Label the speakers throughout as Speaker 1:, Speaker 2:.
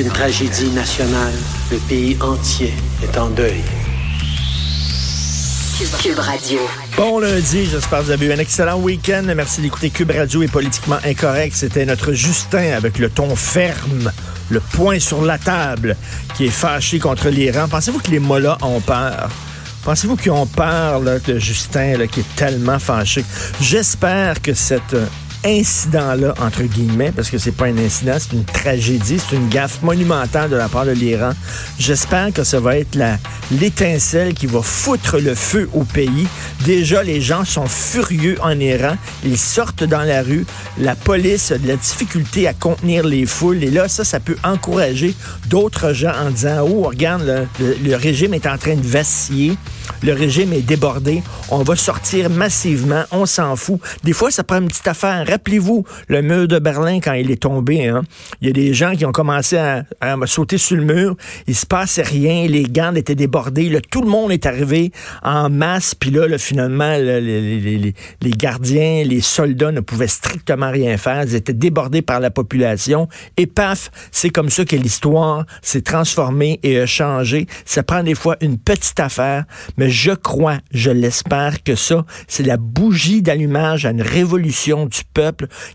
Speaker 1: Une tragédie nationale. Le pays entier est en deuil.
Speaker 2: Cube Radio.
Speaker 3: Bon lundi, j'espère que vous avez eu un excellent week-end. Merci d'écouter Cube Radio et Politiquement Incorrect. C'était notre Justin avec le ton ferme, le poing sur la table, qui est fâché contre l'Iran. Pensez-vous que les mollahs ont peur? Pensez-vous qu'ils ont peur là, de Justin là, qui est tellement fâché? J'espère que cette incident-là, entre guillemets, parce que c'est pas un incident, c'est une tragédie, c'est une gaffe monumentale de la part de l'Iran. J'espère que ça va être la, l'étincelle qui va foutre le feu au pays. Déjà, les gens sont furieux en Iran. Ils sortent dans la rue. La police a de la difficulté à contenir les foules. Et là, ça, ça peut encourager d'autres gens en disant, oh, regarde, le, le, le régime est en train de vaciller. Le régime est débordé. On va sortir massivement. On s'en fout. Des fois, ça prend une petite affaire. Rappelez-vous le mur de Berlin quand il est tombé. Hein? Il y a des gens qui ont commencé à, sauter sur le mur. Il se passait rien. Les gardes étaient débordés. Tout le monde est arrivé en masse. Puis là, finalement, les, les gardiens, les soldats ne pouvaient strictement rien faire. Ils étaient débordés par la population. Et paf, c'est comme ça que l'histoire s'est transformée et a changé. Ça prend des fois une petite affaire, mais je crois, je l'espère que ça, c'est la bougie d'allumage à une révolution du peuple,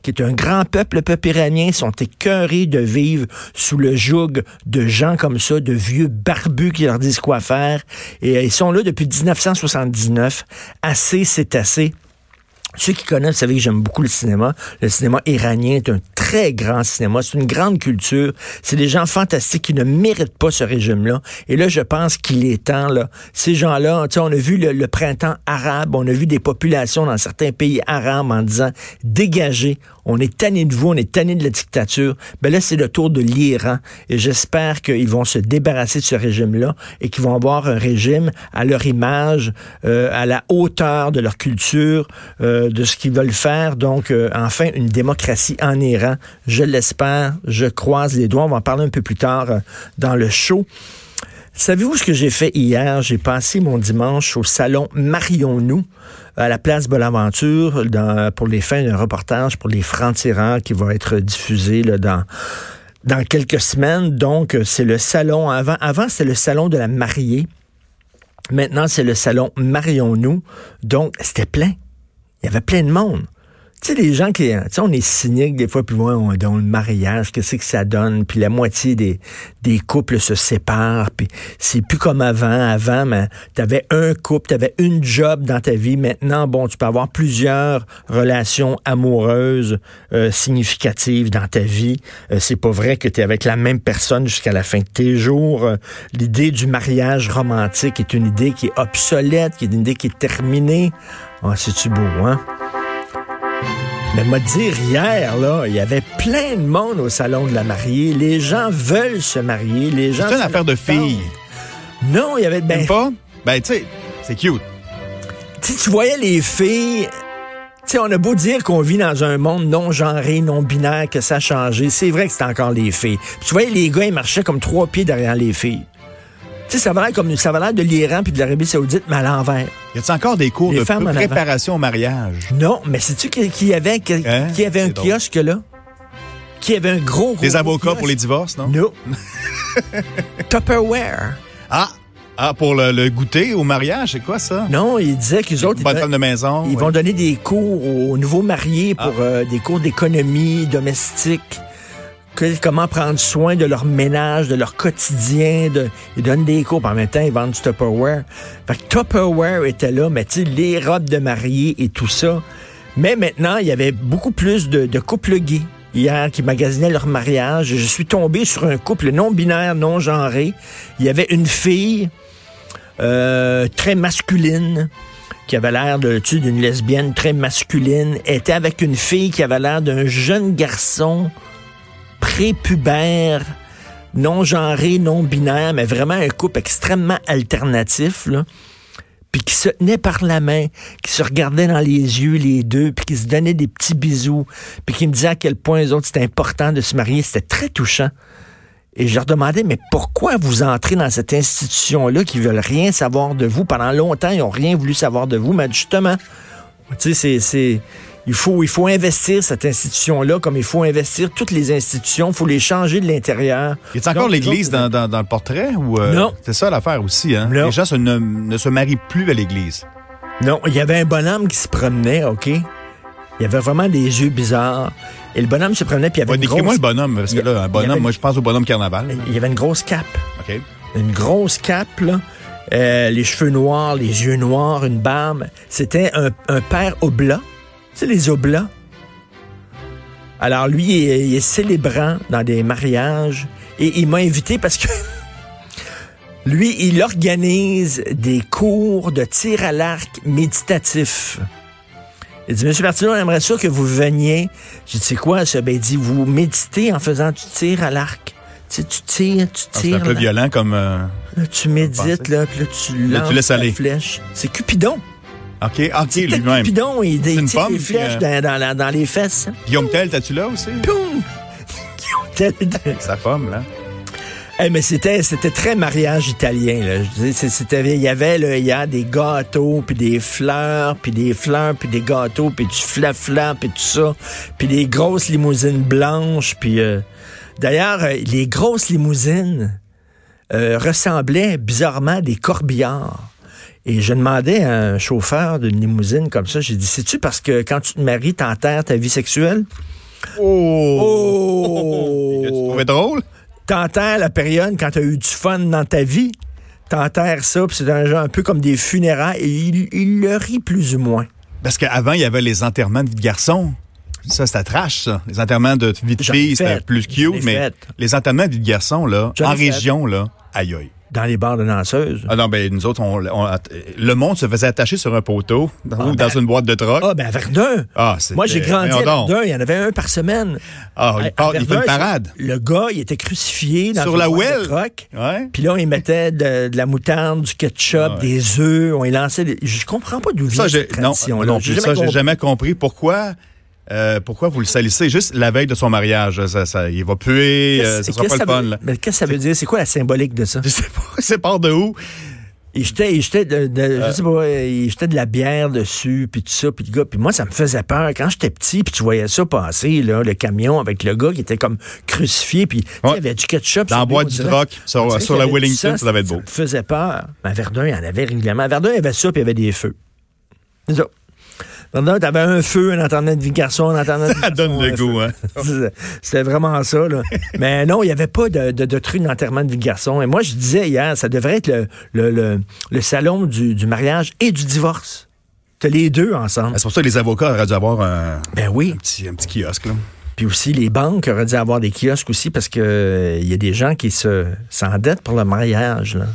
Speaker 3: qui est un grand peuple. Le peuple iranien sont écœurés de vivre sous le joug de gens comme ça, de vieux barbus qui leur disent quoi faire. Et ils sont là depuis 1979. Assez, c'est assez. Ceux qui connaissent, vous savez que j'aime beaucoup le cinéma. Le cinéma iranien est un très grand cinéma. C'est une grande culture. C'est des gens fantastiques qui ne méritent pas ce régime-là. Et là, je pense qu'il est temps, là. Ces gens-là, on a vu le, le, printemps arabe, on a vu des populations dans certains pays arabes en disant, dégagez, on est tanné de vous, on est tanné de la dictature. Ben là, c'est le tour de l'Iran. Et j'espère qu'ils vont se débarrasser de ce régime-là et qu'ils vont avoir un régime à leur image, euh, à la hauteur de leur culture, euh, de ce qu'ils veulent faire. Donc, euh, enfin, une démocratie en Iran. Je l'espère. Je croise les doigts. On va en parler un peu plus tard euh, dans le show. Savez-vous ce que j'ai fait hier? J'ai passé mon dimanche au salon Marions-nous à la place Bonaventure pour les fins d'un reportage pour les francs-tireurs qui va être diffusé dans dans quelques semaines. Donc, c'est le salon. Avant, avant c'était le salon de la mariée. Maintenant, c'est le salon Marions-nous. Donc, c'était plein. Il y avait plein de monde. Tu sais, les gens qui, tu sais, on est cynique des fois, puis ouais, on dans le mariage, qu'est-ce que ça donne, puis la moitié des, des couples se séparent, puis c'est plus comme avant. Avant, mais t'avais un couple, t'avais une job dans ta vie. Maintenant, bon, tu peux avoir plusieurs relations amoureuses euh, significatives dans ta vie. Euh, c'est pas vrai que tu es avec la même personne jusqu'à la fin de tes jours. Euh, L'idée du mariage romantique est une idée qui est obsolète, qui est une idée qui est terminée. Ah, c'est-tu beau, hein? Mais m'a dire hier, là, il y avait plein de monde au salon de la mariée. Les gens veulent se marier. Les gens.
Speaker 4: C'est une affaire de filles.
Speaker 3: Non, il y avait. Ben,
Speaker 4: pas? Ben, tu sais, c'est cute.
Speaker 3: Tu tu voyais les filles. Tu sais, on a beau dire qu'on vit dans un monde non genré, non binaire, que ça a changé. C'est vrai que c'est encore les filles. Puis tu voyais les gars, ils marchaient comme trois pieds derrière les filles. Tu sais, ça va l'air comme ça va l'air de l'Iran puis de l'Arabie Saoudite, mais à l'envers.
Speaker 4: Y a-t-il encore des cours
Speaker 3: Les
Speaker 4: de préparation au mariage?
Speaker 3: Non, mais sais-tu qui, qui avait,
Speaker 4: Hein?
Speaker 3: qui avait un
Speaker 4: drôle.
Speaker 3: kiosque là? Qui avait un gros, gros
Speaker 4: Des avocats
Speaker 3: kiosque?
Speaker 4: pour les divorces, non?
Speaker 3: Non. Tupperware.
Speaker 4: Ah! Ah, pour le, le goûter au mariage, c'est quoi ça?
Speaker 3: Non, il disait qu'ils autres, ils,
Speaker 4: de maison.
Speaker 3: ils vont donner des cours aux nouveaux mariés pour
Speaker 4: Ah.
Speaker 3: euh, des cours d'économie domestique. Comment prendre soin de leur ménage, de leur quotidien. De, ils donnent des cours, en même temps, ils vendent du Tupperware. Fait que Tupperware était là, mais tu les robes de mariée et tout ça. Mais maintenant, il y avait beaucoup plus de, couples gays hier qui magasinaient leur mariage. Je suis tombé sur un couple non binaire, non genré. Il y avait une fille euh, très masculine qui avait l'air de tu d'une lesbienne très masculine, était avec une fille qui avait l'air d'un jeune garçon prépubère, non genré, non binaire, mais vraiment un couple extrêmement alternatif, là. Puis qui se tenaient par la main, qui se regardaient dans les yeux les deux, puis qui se donnaient des petits bisous, puis qui me disaient à quel point les autres c'était important de se marier. C'était très touchant. Et je leur demandais, mais pourquoi vous entrez dans cette institution-là qui veulent rien savoir de vous? Pendant longtemps, ils n'ont rien voulu savoir de vous, mais justement, tu sais, c'est, il faut, il faut investir cette institution-là comme il faut investir toutes les institutions. Il faut les changer de l'intérieur.
Speaker 4: Y a encore l'église dans, dans, dans le portrait? ou euh,
Speaker 3: Non.
Speaker 4: C'est ça l'affaire aussi, hein?
Speaker 3: Non.
Speaker 4: Les gens se- ne, ne se marient plus à l'église.
Speaker 3: Non, il y avait un bonhomme qui se promenait, OK? Il y avait vraiment des yeux bizarres. Et le bonhomme se promenait, puis il y avait
Speaker 4: Ouais,
Speaker 3: une grosse...
Speaker 4: le bonhomme, parce que là, un bonhomme,
Speaker 3: avait-
Speaker 4: moi je pense au bonhomme carnaval.
Speaker 3: Il y avait une grosse cape.
Speaker 4: OK.
Speaker 3: Une grosse cape, là. Euh, les cheveux noirs, les yeux noirs, une barbe. C'était un, père oblat. Sais, les oblats. Alors, lui, il est, célébrant dans des mariages. Et il m'a invité parce que lui, il organise des cours de tir à l'arc méditatif. Il dit, Monsieur Martineau, on aimerait ça que vous veniez. J'ai dit, c'est quoi ça? Ben, il dit, vous méditez en faisant du tir à l'arc. Tu sais, tu tires, tu
Speaker 4: Ah, C'est
Speaker 3: tires.
Speaker 4: un peu
Speaker 3: là.
Speaker 4: violent comme. euh,
Speaker 3: Là, tu médites, là, puis là, tu
Speaker 4: Là,
Speaker 3: lances
Speaker 4: tu laisses aller.
Speaker 3: flèche. C'est Cupidon.
Speaker 4: OK, OK,
Speaker 3: C'est
Speaker 4: lui-même.
Speaker 3: Cupidon, il, il
Speaker 4: une
Speaker 3: tire
Speaker 4: pomme,
Speaker 3: des flèches
Speaker 4: puis,
Speaker 3: dans, dans les fesses. hein.
Speaker 4: Guillaume Tell, t'as-tu là aussi?
Speaker 3: Poum! Tel-
Speaker 4: Sa pomme, là.
Speaker 3: Eh, mais c'était c'était très mariage italien là. Je dis, c'était il y avait là, il y a des gâteaux puis des fleurs puis des fleurs puis des gâteaux puis du flafla puis tout ça puis des grosses limousines blanches puis euh, d'ailleurs euh, les grosses limousines euh, ressemblaient bizarrement à des corbillards. Et je demandais à un chauffeur d'une limousine comme ça, j'ai dit, c'est-tu parce que quand tu te maries, t'enterres ta vie sexuelle? Oh!
Speaker 4: Tu trouvais drôle?
Speaker 3: T'enterres la période quand t'as eu du fun dans ta vie? T'enterres ça, puis c'est un genre un peu comme des funérailles, et il, il le rit plus ou moins.
Speaker 4: Parce qu'avant, il y avait les enterrements de vie de garçon. Ça, c'était trash, ça. Les enterrements de vie de fille, c'était plus cute, mais
Speaker 3: fait.
Speaker 4: les enterrements de vie de garçon, là, en région, là, aïe aïe.
Speaker 3: Dans les bars de danseuses.
Speaker 4: Ah non, ben nous autres, on, on- le monde se faisait attacher sur un poteau ou
Speaker 3: Ah,
Speaker 4: dans
Speaker 3: ben-
Speaker 4: une boîte de troc.
Speaker 3: Ah, ben à Verdun.
Speaker 4: Ah,
Speaker 3: Moi, j'ai grandi à. Verdun. Il y en avait un par semaine.
Speaker 4: Ah, il, part- il fait une parade.
Speaker 3: Le gars, il était crucifié dans
Speaker 4: Sur
Speaker 3: une
Speaker 4: la
Speaker 3: boîte de troc.
Speaker 4: Ouais.
Speaker 3: Puis là, il mettait de, de la moutarde, du ketchup,
Speaker 4: Ouais.
Speaker 3: des œufs. On y lançait des... Je comprends pas d'où vient
Speaker 4: Ça,
Speaker 3: cette tradition-là.
Speaker 4: non. Ça, j'ai jamais compris pourquoi. Euh, pourquoi vous le salissez? Juste la veille de son mariage? Ça, ça- il va puer, euh, ça sera pas le
Speaker 3: ça
Speaker 4: fun.
Speaker 3: veut-
Speaker 4: Là.
Speaker 3: Mais qu'est-ce que ça veut dire? C'est quoi la symbolique de ça?
Speaker 4: Je sais pas, c'est part de où?
Speaker 3: Il jetait, il jetait de, de-
Speaker 4: Euh.
Speaker 3: je sais pas, il jetait de la bière dessus, puis tout ça, puis le gars, puis moi, ça me faisait peur. Quand j'étais petit, puis tu voyais ça passer, là, le camion avec le gars qui était comme crucifié, puis
Speaker 4: Ouais.
Speaker 3: il y avait du ketchup.
Speaker 4: Dans la boîte du troc, sur, la Wellington,
Speaker 3: sang,
Speaker 4: ça devait être beau.
Speaker 3: Ça me faisait peur. Mais à Verdun, il y en avait régulièrement. À Verdun, il y avait ça, puis il y avait des feux. C'est ça. T'avais un feu, un de vie garçon, un de vie
Speaker 4: Ça donne le goût, hein?
Speaker 3: C'était- vraiment ça, là. Mais non, il n'y avait pas de, de, de truc d'enterrement de vie de garçon. Et moi, je disais hier, ça devrait être le, le, le, le salon du, du mariage et du divorce. T'as les deux ensemble.
Speaker 4: C'est pour ça que les avocats auraient dû avoir un,
Speaker 3: Ben oui.
Speaker 4: un petit, un petit kiosque. Là.
Speaker 3: Puis aussi, les banques auraient dû avoir des kiosques aussi parce que euh, y a des gens qui se s'endettent pour le mariage, là.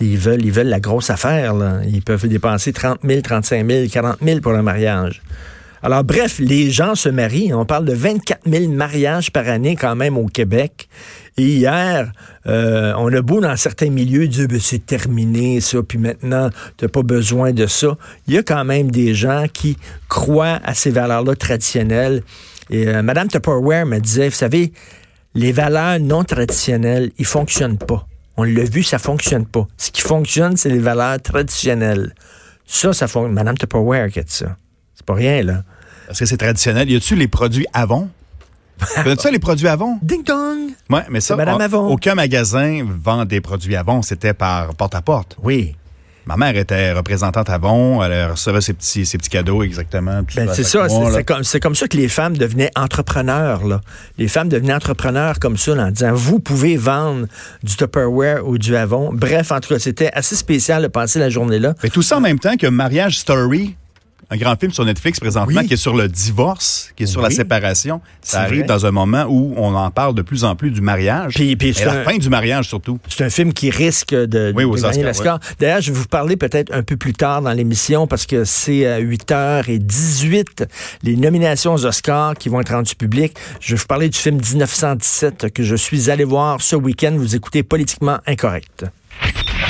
Speaker 3: Ils veulent, ils veulent la grosse affaire. Là. Ils peuvent dépenser 30 000, 35 000, 40 000 pour le mariage. Alors, bref, les gens se marient. On parle de 24 000 mariages par année quand même au Québec. Et hier, euh, on a beau dans certains milieux dire ben, c'est terminé ça, puis maintenant, tu pas besoin de ça. Il y a quand même des gens qui croient à ces valeurs-là traditionnelles. Et euh, Madame Tupperware me disait, vous savez, les valeurs non traditionnelles, ils fonctionnent pas. On l'a vu, ça fonctionne pas. Ce qui fonctionne, c'est les valeurs traditionnelles. Ça, ça fonctionne. Madame Tupperware qui a dit ça. C'est pas rien, là.
Speaker 4: Parce que c'est traditionnel. Y a-tu les produits Avon? Connais-tu ça, les produits Avon?
Speaker 3: Ding dong!
Speaker 4: Ouais, mais ça,
Speaker 3: Madame
Speaker 4: on-
Speaker 3: Avon.
Speaker 4: aucun magasin vend des produits Avon. C'était par porte-à-porte.
Speaker 3: Oui.
Speaker 4: Ma mère était représentante Avon. Elle recevait ses petits, ses petits cadeaux exactement.
Speaker 3: Ben, c'est ça, c'est comme, c'est comme ça que les femmes devenaient entrepreneurs. Là. Les femmes devenaient entrepreneurs comme ça, là, en disant, vous pouvez vendre du Tupperware ou du Avon. Bref, en tout cas, c'était assez spécial de passer la journée là.
Speaker 4: Mais tout ça en même temps que Mariage Story un grand film sur Netflix présentement
Speaker 3: Oui.
Speaker 4: qui est sur le divorce, qui est sur la séparation. Ça arrive
Speaker 3: vrai.
Speaker 4: dans un moment où on en parle de plus en plus du mariage.
Speaker 3: Puis- puis
Speaker 4: et la
Speaker 3: un-
Speaker 4: fin du mariage surtout.
Speaker 3: C'est un film qui risque de,
Speaker 4: Oui,
Speaker 3: de
Speaker 4: aux
Speaker 3: gagner l'Oscar. D'ailleurs, je vais vous parler peut-être un peu plus tard dans l'émission parce que c'est à 8h18 les nominations aux Oscars qui vont être rendues publiques. Je vais vous parler du film 1917 que je suis allé voir ce week-end. Vous écoutez Politiquement Incorrect.